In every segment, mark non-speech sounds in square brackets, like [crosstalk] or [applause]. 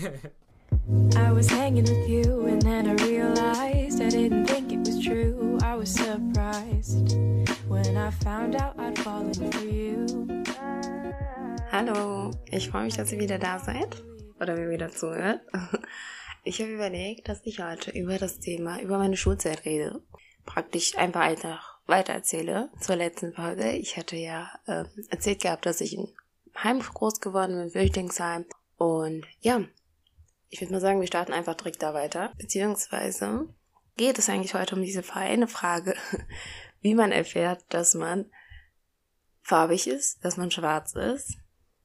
I was hanging with you and then I realized I didn't think it was true. I was surprised when I found out I'd fallen for you. Hallo, ich freue mich, dass ihr wieder da seid oder mir wieder zuhört. [laughs] Ich habe überlegt, dass ich heute über das Thema, über meine Schulzeit rede. Praktisch einfach einfach weiter erzähle zur letzten Folge. Ich hatte ja äh, erzählt gehabt, dass ich in Heim groß geworden bin, Flüchtlingsheim. Und ja, ich würde mal sagen, wir starten einfach direkt da weiter. Beziehungsweise geht es eigentlich heute um diese feine Frage, [laughs] wie man erfährt, dass man farbig ist, dass man schwarz ist.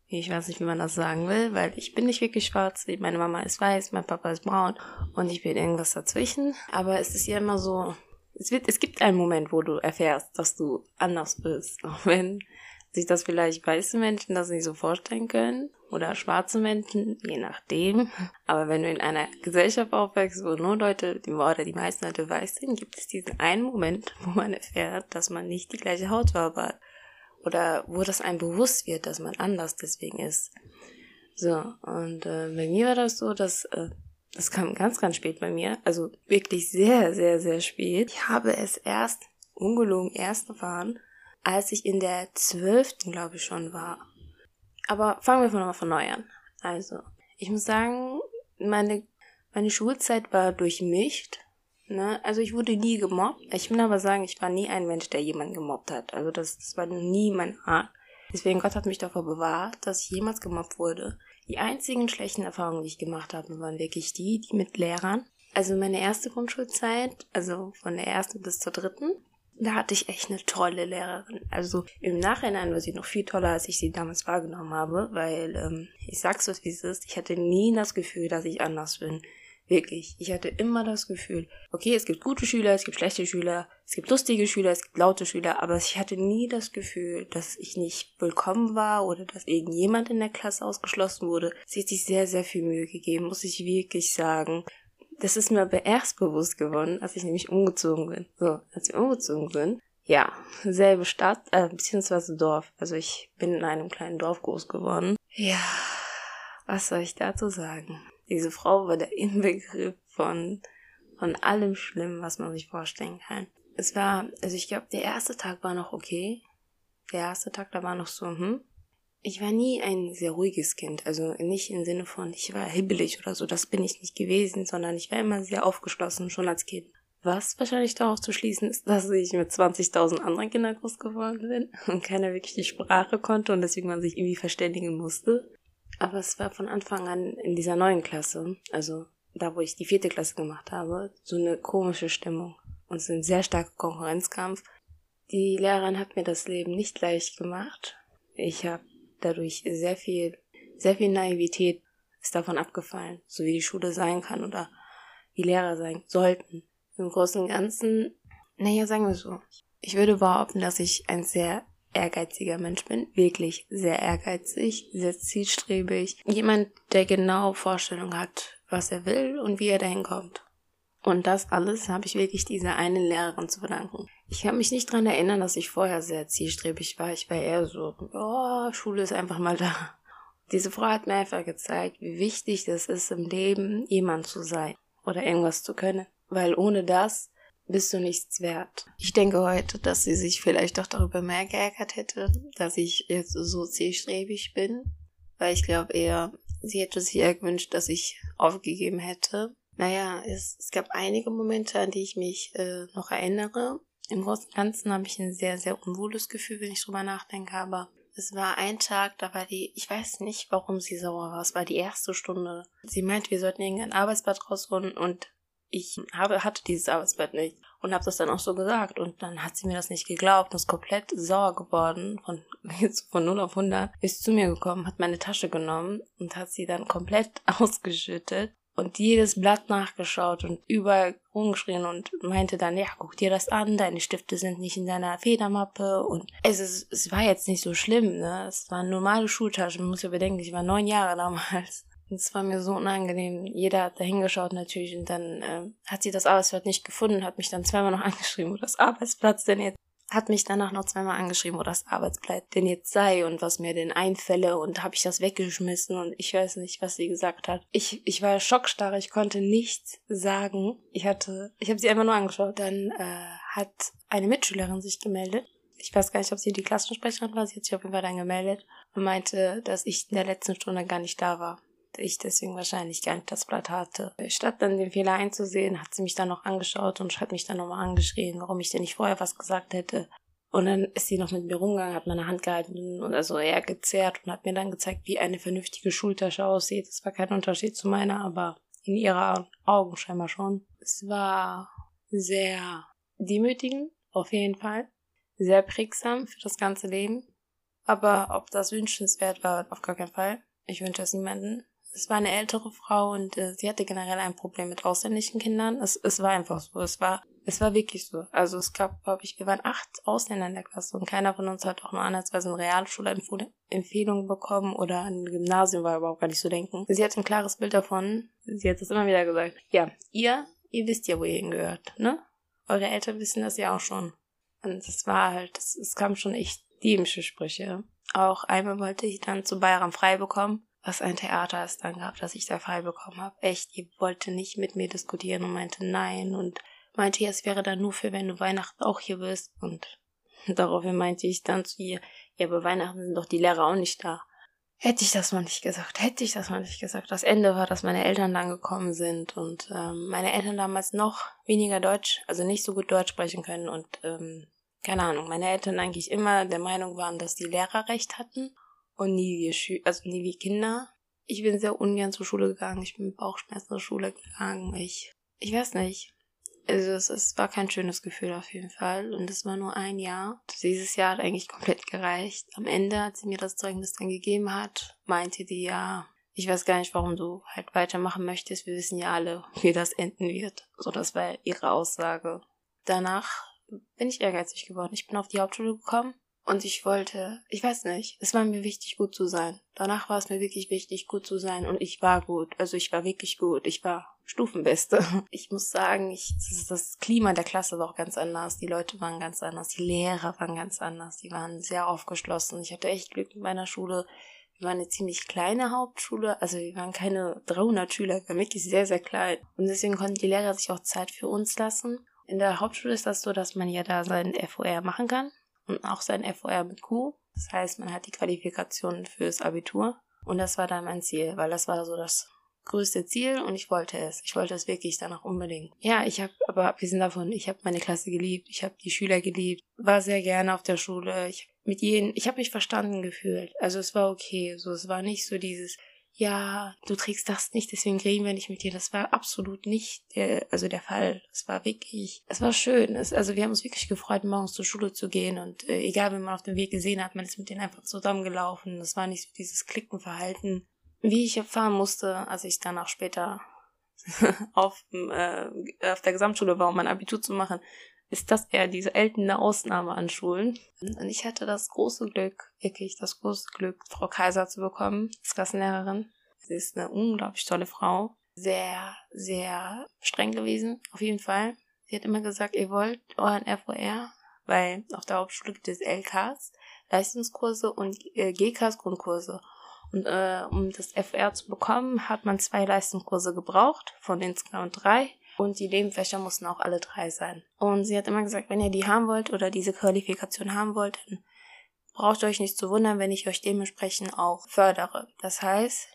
Ich weiß nicht, wie man das sagen will, weil ich bin nicht wirklich schwarz. Meine Mama ist weiß, mein Papa ist braun und ich bin irgendwas dazwischen. Aber es ist ja immer so, es, wird, es gibt einen Moment, wo du erfährst, dass du anders bist. [laughs] Auch wenn sich das vielleicht weiße Menschen das nicht so vorstellen können oder schwarze Menschen, je nachdem. Aber wenn du in einer Gesellschaft aufwächst, wo nur Leute, die, oder die meisten Leute weiß sind, gibt es diesen einen Moment, wo man erfährt, dass man nicht die gleiche Hautfarbe hat. Oder wo das einem bewusst wird, dass man anders deswegen ist. So, und äh, bei mir war das so, dass äh, das kam ganz, ganz spät bei mir. Also wirklich sehr, sehr, sehr spät. Ich habe es erst, ungelogen, erst erfahren, als ich in der zwölften, glaube ich, schon war. Aber fangen wir von, von neu an. Also, ich muss sagen, meine, meine Schulzeit war durchmischt. Ne? Also ich wurde nie gemobbt. Ich will aber sagen, ich war nie ein Mensch, der jemanden gemobbt hat. Also das, das war nie mein Art. Deswegen Gott hat mich davor bewahrt, dass ich jemals gemobbt wurde. Die einzigen schlechten Erfahrungen, die ich gemacht habe, waren wirklich die, die mit Lehrern. Also meine erste Grundschulzeit, also von der ersten bis zur dritten, da hatte ich echt eine tolle Lehrerin. Also im Nachhinein war sie noch viel toller, als ich sie damals wahrgenommen habe, weil ähm, ich sag's euch, wie es ist, ich hatte nie das Gefühl, dass ich anders bin. Wirklich. Ich hatte immer das Gefühl, okay, es gibt gute Schüler, es gibt schlechte Schüler, es gibt lustige Schüler, es gibt laute Schüler, aber ich hatte nie das Gefühl, dass ich nicht willkommen war oder dass irgendjemand in der Klasse ausgeschlossen wurde. Sie hat sich sehr, sehr viel Mühe gegeben, muss ich wirklich sagen. Das ist mir aber erst bewusst geworden, als ich nämlich umgezogen bin. So, als wir umgezogen sind, ja, selbe Stadt, äh, beziehungsweise Dorf. Also ich bin in einem kleinen Dorf groß geworden. Ja, was soll ich dazu sagen? Diese Frau war der Inbegriff von, von allem Schlimmen, was man sich vorstellen kann. Es war, also ich glaube, der erste Tag war noch okay. Der erste Tag, da war noch so, hm, ich war nie ein sehr ruhiges Kind, also nicht im Sinne von, ich war hibbelig oder so, das bin ich nicht gewesen, sondern ich war immer sehr aufgeschlossen, schon als Kind. Was wahrscheinlich darauf zu schließen ist, dass ich mit 20.000 anderen Kindern groß geworden bin [laughs] und keiner wirklich die Sprache konnte und deswegen man sich irgendwie verständigen musste. Aber es war von Anfang an in dieser neuen Klasse, also da, wo ich die vierte Klasse gemacht habe, so eine komische Stimmung und so ein sehr starker Konkurrenzkampf. Die Lehrerin hat mir das Leben nicht leicht gemacht. Ich habe dadurch sehr viel, sehr viel Naivität ist davon abgefallen, so wie die Schule sein kann oder wie Lehrer sein sollten. Im Großen und Ganzen, naja, sagen wir so. Ich würde behaupten, dass ich ein sehr ehrgeiziger Mensch bin, wirklich sehr ehrgeizig, sehr zielstrebig. Jemand, der genau Vorstellung hat, was er will und wie er dahin kommt. Und das alles habe ich wirklich dieser einen Lehrerin zu verdanken. Ich kann mich nicht dran erinnern, dass ich vorher sehr zielstrebig war. Ich war eher so, oh, Schule ist einfach mal da. Diese Frau hat mir einfach gezeigt, wie wichtig es ist, im Leben jemand zu sein oder irgendwas zu können. Weil ohne das bist du nichts wert. Ich denke heute, dass sie sich vielleicht auch darüber mehr geärgert hätte, dass ich jetzt so zielstrebig bin. Weil ich glaube eher, sie hätte sich eher gewünscht, dass ich aufgegeben hätte. Naja, es, es gab einige Momente, an die ich mich äh, noch erinnere. Im Großen und Ganzen habe ich ein sehr, sehr unwohles Gefühl, wenn ich drüber nachdenke, aber es war ein Tag, da war die, ich weiß nicht, warum sie sauer war. Es war die erste Stunde. Sie meinte, wir sollten irgendein Arbeitsblatt rausholen und ich habe, hatte dieses Arbeitsblatt nicht und habe das dann auch so gesagt. Und dann hat sie mir das nicht geglaubt und ist komplett sauer geworden. Von, [laughs] von 0 auf 100 ist zu mir gekommen, hat meine Tasche genommen und hat sie dann komplett [laughs] ausgeschüttet und jedes Blatt nachgeschaut und überall rumgeschrien und meinte dann, ja, guck dir das an, deine Stifte sind nicht in deiner Federmappe und es ist, es war jetzt nicht so schlimm, ne, es waren normale Schultaschen, man muss ja bedenken, ich war neun Jahre damals. Und [laughs] es war mir so unangenehm. Jeder hat da hingeschaut natürlich und dann äh, hat sie das Arbeitsblatt nicht gefunden, hat mich dann zweimal noch [laughs] angeschrieben, wo das Arbeitsplatz denn jetzt hat mich danach noch zweimal angeschrieben, wo das Arbeitsblatt denn jetzt sei und was mir denn einfälle und habe ich das weggeschmissen und ich weiß nicht, was sie gesagt hat. Ich, ich war schockstarr, ich konnte nichts sagen. Ich hatte, ich habe sie einfach nur angeschaut. Dann äh, hat eine Mitschülerin sich gemeldet. Ich weiß gar nicht, ob sie die Klassensprecherin war. Sie hat sich auf jeden Fall dann gemeldet und meinte, dass ich in der letzten Stunde gar nicht da war ich deswegen wahrscheinlich gar nicht das Blatt hatte. Statt dann den Fehler einzusehen, hat sie mich dann noch angeschaut und hat mich dann nochmal angeschrien, warum ich denn nicht vorher was gesagt hätte. Und dann ist sie noch mit mir rumgegangen, hat meine Hand gehalten und also eher gezerrt und hat mir dann gezeigt, wie eine vernünftige Schultasche aussieht. Es war kein Unterschied zu meiner, aber in ihrer Augen scheinbar schon. Es war sehr demütigend, auf jeden Fall. Sehr prägsam für das ganze Leben. Aber ob das wünschenswert war, auf gar keinen Fall. Ich wünsche es niemanden es war eine ältere Frau und äh, sie hatte generell ein Problem mit ausländischen Kindern. Es, es war einfach so. Es war, es war wirklich so. Also es gab, glaube ich, wir waren acht Ausländer in der Klasse und keiner von uns hat auch nur andersweise eine Realschulempfehlung bekommen oder ein Gymnasium war überhaupt gar nicht zu denken. Sie hat ein klares Bild davon. Sie hat es immer wieder gesagt. Ja, ihr, ihr wisst ja, wo ihr hingehört, ne? Eure Eltern wissen das ja auch schon. Und es war halt, es kam schon echt dämische Sprüche. Auch einmal wollte ich dann zu Bayern frei bekommen was ein Theater es dann gab, dass ich da frei bekommen habe. Echt, die wollte nicht mit mir diskutieren und meinte nein und meinte, es wäre dann nur für, wenn du Weihnachten auch hier bist. Und [laughs] daraufhin meinte ich dann zu ihr, ja, bei Weihnachten sind doch die Lehrer auch nicht da. Hätte ich das mal nicht gesagt, hätte ich das mal nicht gesagt. Das Ende war, dass meine Eltern dann gekommen sind und ähm, meine Eltern damals noch weniger Deutsch, also nicht so gut Deutsch sprechen können und ähm, keine Ahnung, meine Eltern eigentlich immer der Meinung waren, dass die Lehrer recht hatten und nie wie Schü also nie wie Kinder. Ich bin sehr ungern zur Schule gegangen. Ich bin mit Bauchschmerzen zur Schule gegangen. Ich, ich weiß nicht. Also es, es war kein schönes Gefühl auf jeden Fall. Und es war nur ein Jahr. Dieses Jahr hat eigentlich komplett gereicht. Am Ende, als sie mir das Zeugnis dann gegeben hat, meinte die ja, ich weiß gar nicht, warum du halt weitermachen möchtest. Wir wissen ja alle, wie das enden wird. So, das war ihre Aussage. Danach bin ich ehrgeizig geworden. Ich bin auf die Hauptschule gekommen und ich wollte, ich weiß nicht, es war mir wichtig, gut zu sein. Danach war es mir wirklich wichtig, gut zu sein. Und ich war gut. Also ich war wirklich gut. Ich war Stufenbeste. [laughs] Ich muss sagen, ich, das, Klima der Klasse war auch ganz anders. Die Leute waren ganz anders. Die Lehrer waren ganz anders. Die waren sehr aufgeschlossen. Ich hatte echt Glück mit meiner Schule. Wir waren eine ziemlich kleine Hauptschule, also wir waren keine 300 Schüler, wir waren wirklich sehr, sehr klein. Und deswegen konnten die Lehrer sich auch Zeit für uns lassen. In der Hauptschule ist das so, dass man ja da sein FOR machen kann und auch sein FOR mit Q. Das heißt, man hat die Qualifikationen fürs Abitur. Und das war dann mein Ziel, weil das war so das größte Ziel und ich wollte es. Ich wollte es wirklich danach unbedingt. Ja, ich habe, aber abgesehen davon, ich habe meine Klasse geliebt, ich habe die Schüler geliebt, war sehr gerne auf der Schule. Ich mit jedem, ich habe mich verstanden gefühlt. Also es war okay. So, es war nicht so dieses, ja, du trägst das nicht, deswegen reden wir nicht mit dir. Das war absolut nicht der, also der Fall. Es war wirklich, es war schön. Es, also wir haben uns wirklich gefreut, morgens zur Schule zu gehen und äh, egal, wenn man auf dem Weg gesehen hat, man ist mit denen einfach zusammengelaufen. Das war nicht so dieses Klickenverhalten, wie ich erfahren musste, als ich danach später [laughs] auf, äh, auf der Gesamtschule war, um mein Abitur zu machen, ist das eher diese seltene Ausnahme an Schulen. Und ich hatte das große Glück, wirklich das große Glück, Frau Kaiser zu bekommen, als Klassenlehrerin. Sie ist eine unglaublich tolle Frau. Sehr, sehr streng gewesen, auf jeden Fall. Sie hat immer gesagt, ihr wollt euren FOR, weil auf der Hauptschule gibt es LKs, Leistungskurse und äh, GKs Grundkurse. Und äh, um das FR zu bekommen, hat man zwei Leistungskurse gebraucht, von insgesamt drei. Und die Nebenfächer mussten auch alle drei sein. Und sie hat immer gesagt, wenn ihr die haben wollt oder diese Qualifikation haben wollt, dann braucht ihr euch nicht zu wundern, wenn ich euch dementsprechend auch fördere. Das heißt,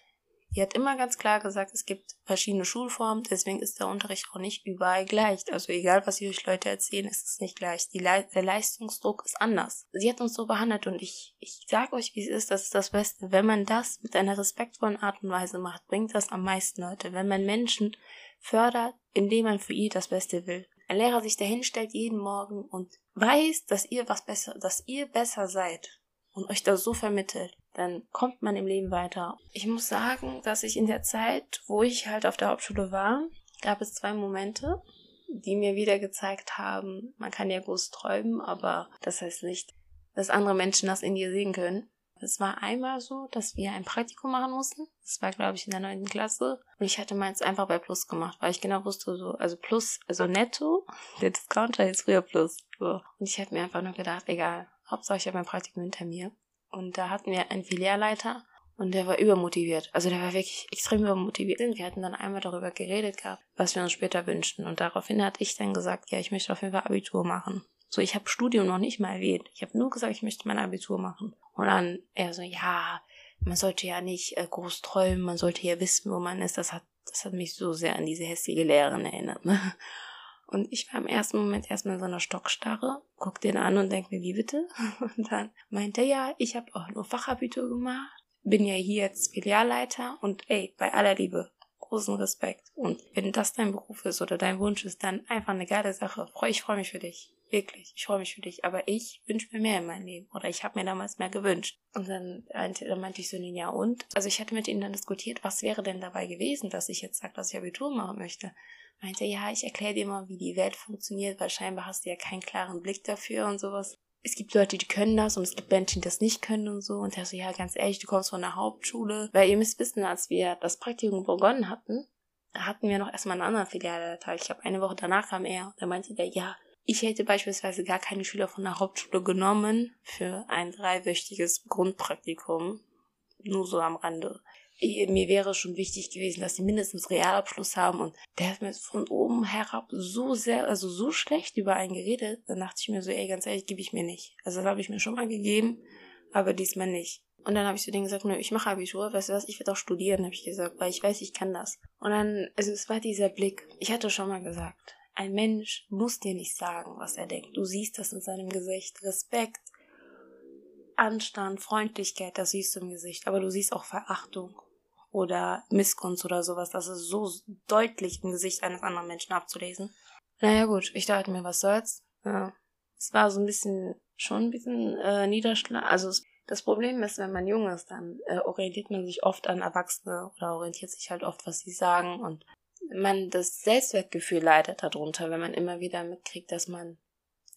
die hat immer ganz klar gesagt, es gibt verschiedene Schulformen, deswegen ist der Unterricht auch nicht überall gleich. Also egal, was euch Leute erzählen, ist es nicht gleich. Le der Leistungsdruck ist anders. Sie hat uns so behandelt und ich, ich sag euch, wie es ist, das ist das Beste. Wenn man das mit einer respektvollen Art und Weise macht, bringt das am meisten Leute. Wenn man Menschen fördert, indem man für ihr das Beste will. Ein Lehrer sich dahinstellt jeden Morgen und weiß, dass ihr was besser, dass ihr besser seid und euch das so vermittelt, dann kommt man im Leben weiter. Ich muss sagen, dass ich in der Zeit, wo ich halt auf der Hauptschule war, gab es zwei Momente, die mir wieder gezeigt haben, man kann ja groß träumen, aber das heißt nicht, dass andere Menschen das in dir sehen können. Es war einmal so, dass wir ein Praktikum machen mussten. Das war, glaube ich, in der neunten Klasse. Und ich hatte meins einfach bei Plus gemacht, weil ich genau wusste, so, also Plus, also netto, [laughs] der Discounter ist früher Plus. So. Und ich habe mir einfach nur gedacht, egal, Hauptsache ich habe mein Praktikum hinter mir. Und da hatten wir einen Filialleiter und der war übermotiviert. Also der war wirklich extrem übermotiviert. Wir hatten dann einmal darüber geredet gehabt, was wir uns später wünschten. Und daraufhin hatte ich dann gesagt, ja, ich möchte auf jeden Fall Abitur machen. So, ich habe Studium noch nicht mal erwähnt. Ich habe nur gesagt, ich möchte mein Abitur machen. Und dann er so, ja, man sollte ja nicht äh, groß träumen, man sollte ja wissen, wo man ist. Das hat, das hat mich so sehr an diese hässliche Lehrerin erinnert. Ne? Und ich war im ersten Moment erstmal in so einer Stockstarre, guck den an und denk mir, wie bitte? [laughs] Und dann meinte er, ja, ich habe auch nur Fachabitur gemacht bin ja hier jetzt Filialleiter und ey, bei aller Liebe, großen Respekt. Und wenn das dein Beruf ist oder dein Wunsch ist, dann einfach eine geile Sache. Ich freue mich für dich. Wirklich. Ich freue mich für dich. Aber ich wünsche mir mehr in meinem Leben. Oder ich habe mir damals mehr gewünscht. Und dann, dann meinte ich so, ja und? Also ich hatte mit ihm dann diskutiert, was wäre denn dabei gewesen, dass ich jetzt sage, dass ich Abitur machen möchte. Meinte, ja, ich erkläre dir mal, wie die Welt funktioniert, weil scheinbar hast du ja keinen klaren Blick dafür und sowas es gibt Leute, die können das und es gibt Menschen, die das nicht können und so. Und er so, ja, ganz ehrlich, du kommst von der Hauptschule. Weil ihr müsst wissen, als wir das Praktikum begonnen hatten, hatten wir noch erstmal einen anderen Filialleiter. Ich glaube, eine Woche danach kam er. Da meinte der, ja, ich hätte beispielsweise gar keine Schüler von der Hauptschule genommen für ein dreiwöchiges Grundpraktikum. Nur so am Rande mir wäre schon wichtig gewesen, dass sie mindestens Realabschluss haben und der hat mir von oben herab so sehr, also so schlecht über einen geredet, dann dachte ich mir so, ey, ganz ehrlich, gebe ich mir nicht. Also das habe ich mir schon mal gegeben, aber diesmal nicht. Und dann habe ich zu denen gesagt, nö, ich mache Abitur, weißt du was, ich werde auch studieren, habe ich gesagt, weil ich weiß, ich kann das. Und dann, also es war dieser Blick, ich hatte schon mal gesagt, ein Mensch muss dir nicht sagen, was er denkt. Du siehst das in seinem Gesicht. Respekt, Anstand, Freundlichkeit, das siehst du im Gesicht, aber du siehst auch Verachtung oder Missgunst oder sowas. Das ist so deutlich im Gesicht eines anderen Menschen abzulesen. Naja gut, ich dachte mir, was soll's. Ja. Es war so ein bisschen, schon ein bisschen äh, Niederschlag. Also das Problem ist, wenn man jung ist, dann äh, orientiert man sich oft an Erwachsene oder orientiert sich halt oft, was sie sagen und man das Selbstwertgefühl leidet darunter, wenn man immer wieder mitkriegt, dass man,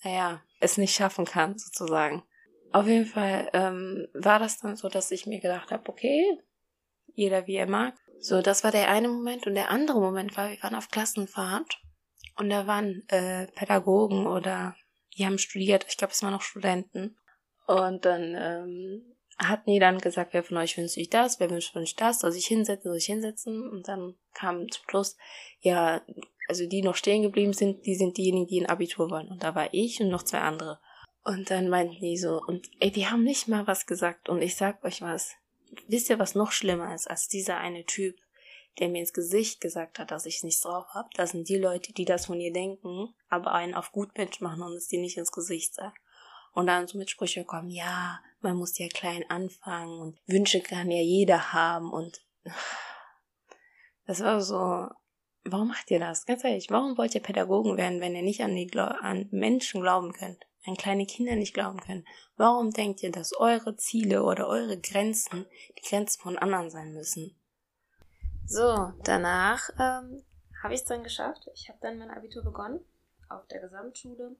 naja, es nicht schaffen kann, sozusagen. Auf jeden Fall ähm, war das dann so, dass ich mir gedacht habe, okay, jeder wie er mag. So, das war der eine Moment. Und der andere Moment war, wir waren auf Klassenfahrt und da waren äh, Pädagogen oder die haben studiert, ich glaube, es waren noch Studenten. Und dann ähm, hatten die dann gesagt, wer von euch wünscht sich das, wer wünscht sich das, soll sich hinsetzen, soll sich hinsetzen. Und dann kam zum Schluss, ja, also die noch stehen geblieben sind, die sind diejenigen, die ein Abitur wollen. Und da war ich und noch zwei andere. Und dann meinten die so, und ey, die haben nicht mal was gesagt. Und ich sag euch was, wisst ihr, was noch schlimmer ist als dieser eine Typ, der mir ins Gesicht gesagt hat, dass ich nichts drauf habe? Das sind die Leute, die das von ihr denken, aber einen auf Gutmensch machen und es dir nicht ins Gesicht sagen. Und dann so mit Sprüche kommen, ja, man muss ja klein anfangen und Wünsche kann ja jeder haben und [sighs] das war so, warum macht ihr das? Ganz ehrlich, warum wollt ihr Pädagogen werden, wenn ihr nicht an die an Menschen glauben könnt? an kleine Kinder nicht glauben können. Warum denkt ihr, dass eure Ziele oder eure Grenzen die Grenzen von anderen sein müssen? So, danach ähm, habe ich es dann geschafft. Ich habe dann mein Abitur begonnen auf der Gesamtschule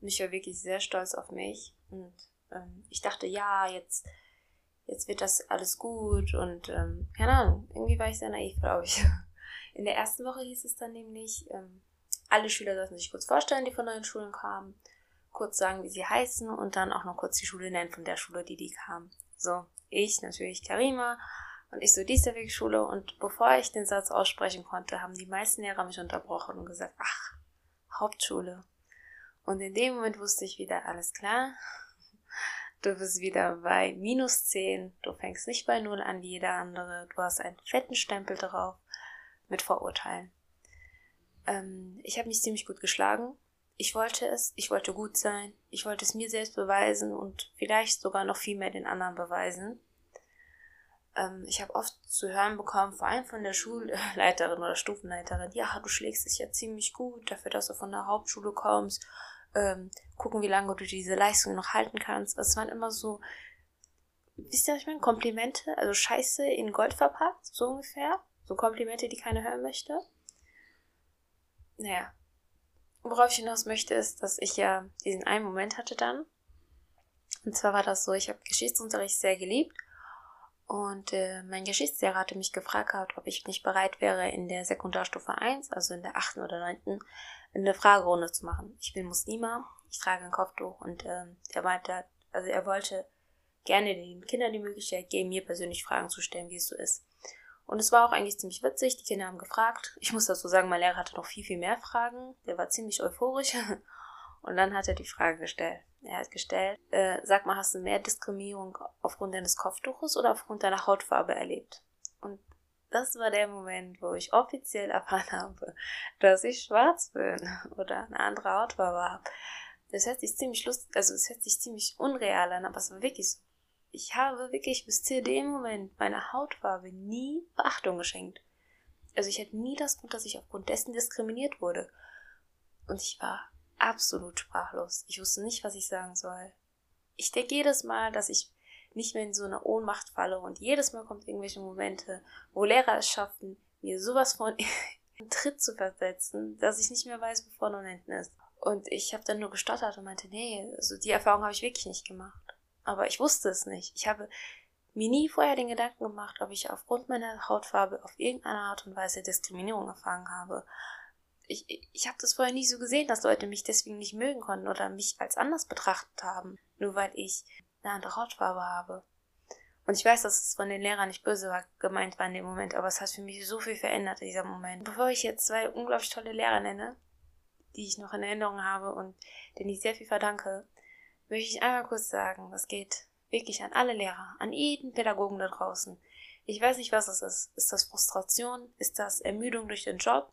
und ich war wirklich sehr stolz auf mich und ähm, ich dachte, ja, jetzt jetzt wird das alles gut und ähm, keine Ahnung, irgendwie war ich sehr naiv, [laughs] glaube ich. In der ersten Woche hieß es dann nämlich, ähm, alle Schüler sollten sich kurz vorstellen, die von neuen Schulen kamen kurz sagen, wie sie heißen und dann auch noch kurz die Schule nennen von der Schule, die die kam. So, ich natürlich Karima und ich so Diesterweg Schule und bevor ich den Satz aussprechen konnte, haben die meisten Lehrer mich unterbrochen und gesagt, ach, Hauptschule. Und in dem Moment wusste ich wieder, alles klar, du bist wieder bei minus 10, du fängst nicht bei 0 an wie jeder andere, du hast einen fetten Stempel drauf mit Vorurteilen. Ähm, ich habe mich ziemlich gut geschlagen, ich wollte es, ich wollte gut sein, ich wollte es mir selbst beweisen und vielleicht sogar noch viel mehr den anderen beweisen. Ähm, ich habe oft zu hören bekommen, vor allem von der Schulleiterin oder Stufenleiterin, ja, du schlägst dich ja ziemlich gut dafür, dass du von der Hauptschule kommst. Ähm, gucken, wie lange du diese Leistung noch halten kannst. Es waren immer so, wisst ihr, was ich meine? Komplimente, also Scheiße in Gold verpackt, so ungefähr. So Komplimente, die keiner hören möchte. Naja, Worauf ich hinaus möchte, ist, dass ich ja diesen einen Moment hatte dann. Und zwar war das so, ich habe Geschichtsunterricht sehr geliebt und äh, mein Geschichtslehrer hatte mich gefragt ob ich nicht bereit wäre, in der Sekundarstufe 1, also in der 8. oder 9., eine Fragerunde zu machen. Ich bin Muslima, ich trage ein Kopftuch und ähm, er meinte, also er wollte gerne den Kindern die Möglichkeit geben, mir persönlich Fragen zu stellen, wie es so ist. Und es war auch eigentlich ziemlich witzig. Die Kinder haben gefragt. Ich muss dazu sagen, mein Lehrer hatte noch viel, viel mehr Fragen. Der war ziemlich euphorisch. [laughs] Und dann hat er die Frage gestellt. Er hat gestellt, äh, sag mal, hast du mehr Diskriminierung aufgrund deines Kopftuches oder aufgrund deiner Hautfarbe erlebt? Und das war der Moment, wo ich offiziell erfahren habe, dass ich schwarz bin [laughs] oder eine andere Hautfarbe habe. Das hört sich ziemlich lustig, also es hört sich ziemlich unreal an, aber es war wirklich so ich habe wirklich bis zu dem Moment meiner Hautfarbe nie Beachtung geschenkt. Also ich hatte nie das Grund, dass ich aufgrund dessen diskriminiert wurde. Und ich war absolut sprachlos. Ich wusste nicht, was ich sagen soll. Ich denke jedes Mal, dass ich nicht mehr in so eine Ohnmacht falle und jedes Mal kommt irgendwelche Momente, wo Lehrer es schaffen, mir sowas von [laughs] in Tritt zu versetzen, dass ich nicht mehr weiß, wo vorne und hinten ist. Und ich habe dann nur gestottert und meinte, nee, also die Erfahrung habe ich wirklich nicht gemacht. Aber ich wusste es nicht. Ich habe mir nie vorher den Gedanken gemacht, ob ich aufgrund meiner Hautfarbe auf irgendeine Art und Weise Diskriminierung erfahren habe. Ich, ich habe das vorher nie so gesehen, dass Leute mich deswegen nicht mögen konnten oder mich als anders betrachtet haben, nur weil ich eine andere Hautfarbe habe. Und ich weiß, dass es von den Lehrern nicht böse war, gemeint war in dem Moment, aber es hat für mich so viel verändert, dieser Moment. Bevor ich jetzt zwei unglaublich tolle Lehrer nenne, die ich noch in Erinnerung habe und denen ich sehr viel verdanke, möchte ich einmal kurz sagen, das geht wirklich an alle Lehrer, an jeden Pädagogen da draußen. Ich weiß nicht, was es ist. Ist das Frustration? Ist das Ermüdung durch den Job?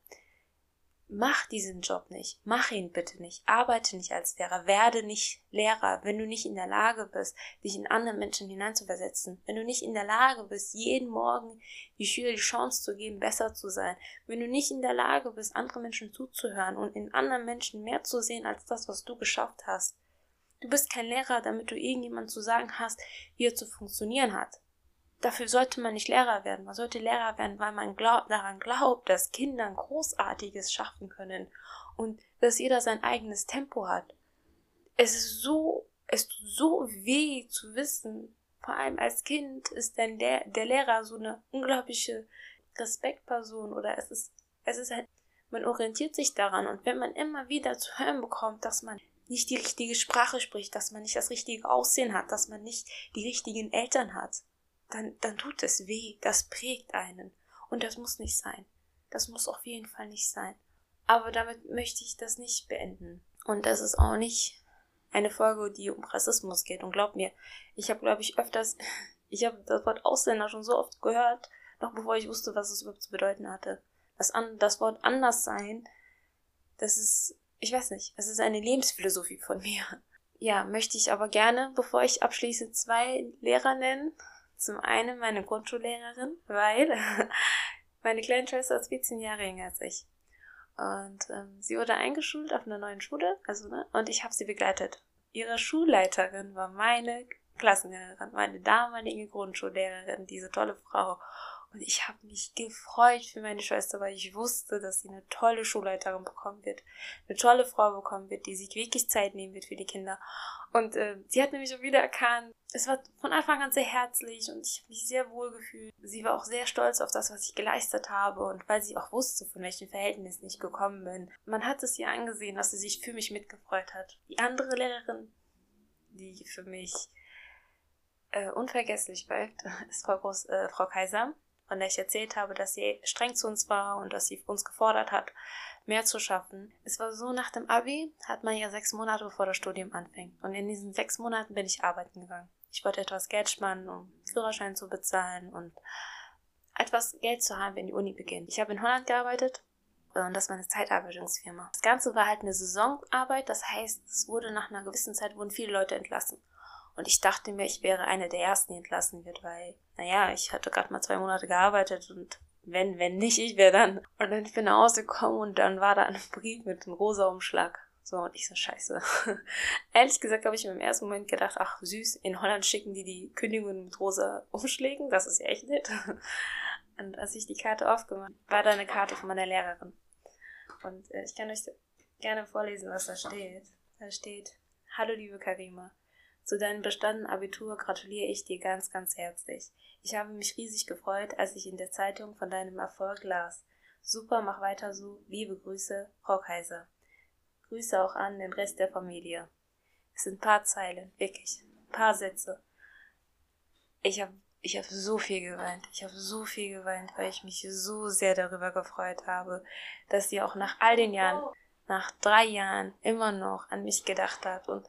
Mach diesen Job nicht. Mach ihn bitte nicht. Arbeite nicht als Lehrer. Werde nicht Lehrer, wenn du nicht in der Lage bist, dich in andere Menschen hineinzuversetzen. Wenn du nicht in der Lage bist, jeden Morgen die Schüler die Chance zu geben, besser zu sein. Wenn du nicht in der Lage bist, andere Menschen zuzuhören und in anderen Menschen mehr zu sehen als das, was du geschafft hast. Du bist kein Lehrer, damit du irgendjemand zu sagen hast, wie er zu funktionieren hat. Dafür sollte man nicht Lehrer werden. Man sollte Lehrer werden, weil man glaub, daran glaubt, dass Kinder Großartiges schaffen können und dass jeder sein eigenes Tempo hat. Es ist so, es tut so weh zu wissen, vor allem als Kind ist dann der, der Lehrer so eine unglaubliche Respektperson oder es ist, es ist halt, man orientiert sich daran und wenn man immer wieder zu hören bekommt, dass man nicht die richtige Sprache spricht, dass man nicht das richtige Aussehen hat, dass man nicht die richtigen Eltern hat, dann, dann tut es weh, das prägt einen. Und das muss nicht sein. Das muss auf jeden Fall nicht sein. Aber damit möchte ich das nicht beenden. Und das ist auch nicht eine Folge, die um Rassismus geht. Und glaub mir, ich habe, glaube ich, öfters, [laughs] ich habe das Wort Ausländer schon so oft gehört, noch bevor ich wusste, was es überhaupt zu bedeuten hatte. Das, an, das Wort anders sein, das ist ich weiß nicht, es ist eine Lebensphilosophie von mir. Ja, möchte ich aber gerne, bevor ich abschließe, zwei Lehrer nennen. Zum einen meine Grundschullehrerin, weil [laughs] meine kleine Schwester ist 14 Jahre jünger als ich. Und ähm, sie wurde eingeschult auf einer neuen Schule, also ne, und ich habe sie begleitet. Ihre Schulleiterin war meine Klassenlehrerin, meine damalige Grundschullehrerin, diese tolle Frau. Und ich habe mich gefreut für meine Schwester, weil ich wusste, dass sie eine tolle Schulleiterin bekommen wird. Eine tolle Frau bekommen wird, die sich wirklich Zeit nehmen wird für die Kinder. Und äh, sie hat nämlich schon wieder erkannt, es war von Anfang an sehr herzlich und ich habe mich sehr wohl gefühlt. Sie war auch sehr stolz auf das, was ich geleistet habe und weil sie auch wusste, von welchen Verhältnissen ich gekommen bin. Man hat es ihr angesehen, dass sie sich für mich mitgefreut hat. Die andere Lehrerin, die für mich äh, unvergesslich bleibt, [laughs] ist Frau, Groß, äh, Frau Kaiser von der ich erzählt habe, dass sie streng zu uns war und dass sie uns gefordert hat, mehr zu schaffen. Es war so, nach dem Abi hat man ja sechs Monate bevor das Studium anfängt. Und in diesen sechs Monaten bin ich arbeiten gegangen. Ich wollte etwas Geld sparen, um Führerschein zu bezahlen und etwas Geld zu haben, wenn die Uni beginnt. Ich habe in Holland gearbeitet und das war eine Zeitarbeitungsfirma. Das Ganze war halt eine Saisonarbeit, das heißt, es wurde nach einer gewissen Zeit wurden viele Leute entlassen. Und ich dachte mir, ich wäre eine der ersten, die entlassen wird, weil, naja, ich hatte gerade mal zwei Monate gearbeitet und wenn, wenn nicht, ich wäre dann. Und dann bin ich nach Hause gekommen und dann war da ein [laughs] Brief mit einem rosa Umschlag. So, und ich so, scheiße. [laughs] Ehrlich gesagt habe ich mir im ersten Moment gedacht, ach süß, in Holland schicken die die Kündigung mit rosa Umschlägen, das ist ja echt nett. [laughs] Und als ich die Karte aufgemacht war da eine Karte von meiner Lehrerin. Und äh, ich kann euch gerne vorlesen, was da steht. Da steht, Hallo liebe Karima, Zu deinem bestandenen Abitur gratuliere ich dir ganz, ganz herzlich. Ich habe mich riesig gefreut, als ich in der Zeitung von deinem Erfolg las. Super, mach weiter so. Liebe Grüße, Frau Kaiser. Grüße auch an den Rest der Familie. Es sind paar Zeilen, wirklich, paar Sätze. Ich habe ich hab so viel geweint. Ich habe so viel geweint, weil ich mich so sehr darüber gefreut habe, dass sie auch nach all den Jahren, nach drei Jahren immer noch an mich gedacht hat und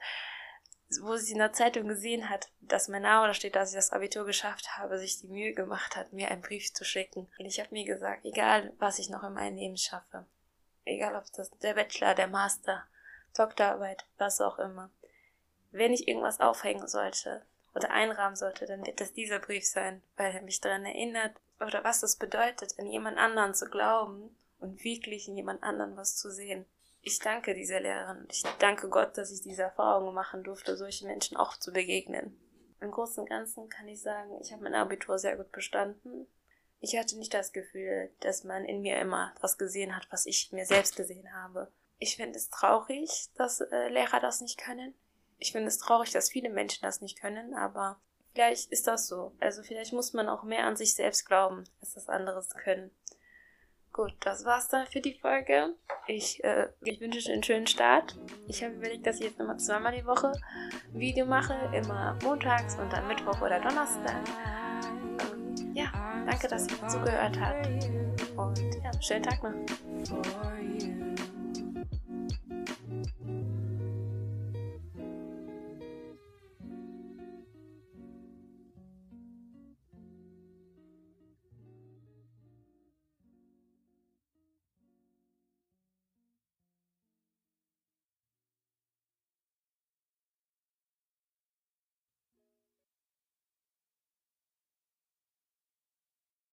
wo sie in der Zeitung gesehen hat, dass mein Name da steht, dass ich das Abitur geschafft habe, sich die Mühe gemacht hat, mir einen Brief zu schicken. Und ich habe mir gesagt, egal was ich noch in meinem Leben schaffe, egal ob das der Bachelor, der Master, Doktorarbeit, was auch immer, wenn ich irgendwas aufhängen sollte oder einrahmen sollte, dann wird das dieser Brief sein, weil er mich daran erinnert oder was es bedeutet, in jemand anderen zu glauben und wirklich in jemand anderen was zu sehen. Ich danke dieser Lehrerin ich danke Gott, dass ich diese Erfahrungen machen durfte, solchen Menschen auch zu begegnen. Im Großen und Ganzen kann ich sagen, ich habe mein Abitur sehr gut bestanden. Ich hatte nicht das Gefühl, dass man in mir immer das gesehen hat, was ich mir selbst gesehen habe. Ich finde es traurig, dass äh, Lehrer das nicht können ich finde es traurig, dass viele Menschen das nicht können, aber vielleicht ist das so. Also vielleicht muss man auch mehr an sich selbst glauben, als das anderes können. Gut, das war's dann für die Folge. Ich, äh, ich wünsche euch einen schönen Start. Ich habe überlegt, dass ich jetzt immer zweimal die Woche ein Video mache. Immer montags und dann Mittwoch oder Donnerstag. Ähm, ja, danke, dass ihr zugehört habt. Und ja, schönen Tag noch.